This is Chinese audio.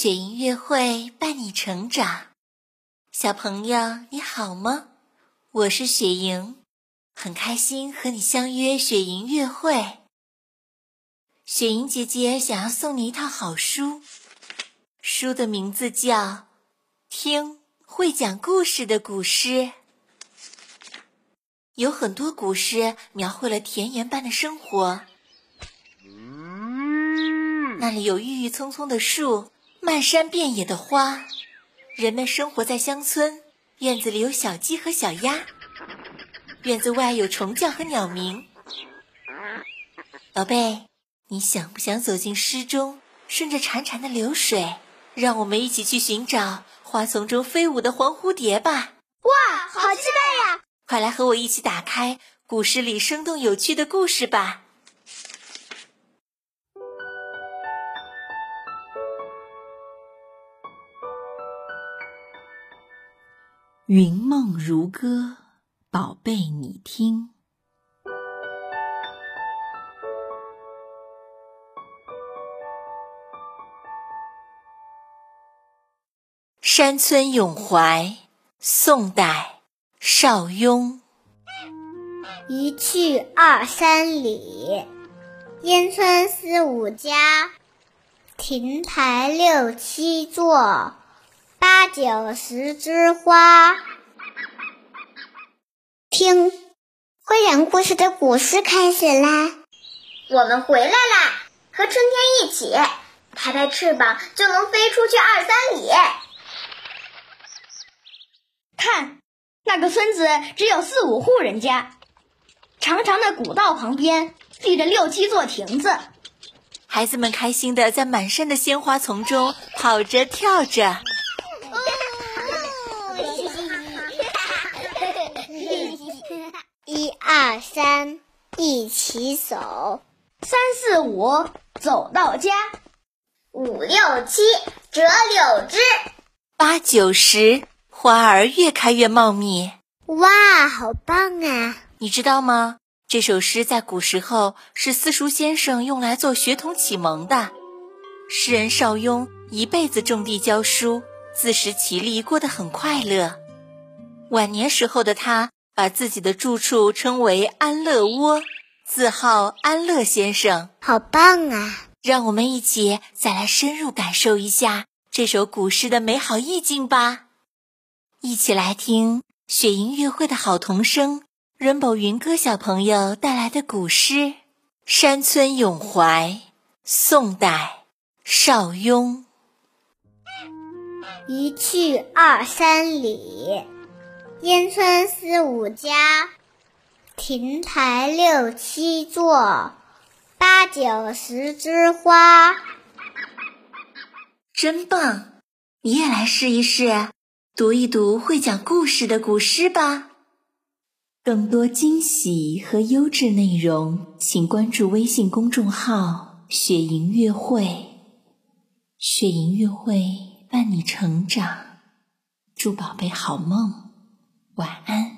雪莹音乐会伴你成长，小朋友你好吗？我是雪莹，很开心和你相约雪莹音乐会。雪莹姐姐想要送你一套好书，书的名字叫《听会讲故事的古诗》。有很多古诗描绘了田园般的生活，那里有郁郁葱葱的树。漫山遍野的花，人们生活在乡村，院子里有小鸡和小鸭，院子外有虫叫和鸟鸣。宝贝，你想不想走进诗中，顺着潺潺的流水，让我们一起去寻找花丛中飞舞的黄蝴蝶吧？哇，好期待呀！快来和我一起打开古诗里生动有趣的故事吧。云梦如歌，宝贝，你听。山村咏怀，宋代，邵雍。一去二三里，烟村四五家，亭台六七座。八九十枝花，听会讲故事的古诗开始啦！我们回来啦，和春天一起拍拍翅膀就能飞出去二三里。看，那个村子只有四五户人家，长长的古道旁边立着六七座亭子，孩子们开心的在满山的鲜花丛中跑着跳着。一二三，一起走；三四五，走到家；五六七，折柳枝；八九十，花儿越开越茂密。哇，好棒啊！你知道吗？这首诗在古时候是私塾先生用来做学童启蒙的。诗人邵雍一辈子种地教书，自食其力，过得很快乐。晚年时候的他。把自己的住处称为安乐窝，自号安乐先生，好棒啊！让我们一起再来深入感受一下这首古诗的美好意境吧。一起来听雪莹乐会的好童声 Rainbow 云歌小朋友带来的古诗《山村咏怀》，宋代，邵雍。一去二三里。烟村四五家，亭台六七座，八九十枝花。真棒！你也来试一试，读一读会讲故事的古诗吧。更多惊喜和优质内容，请关注微信公众号“雪莹乐会”。雪莹乐会伴你成长，祝宝贝好梦。晚安。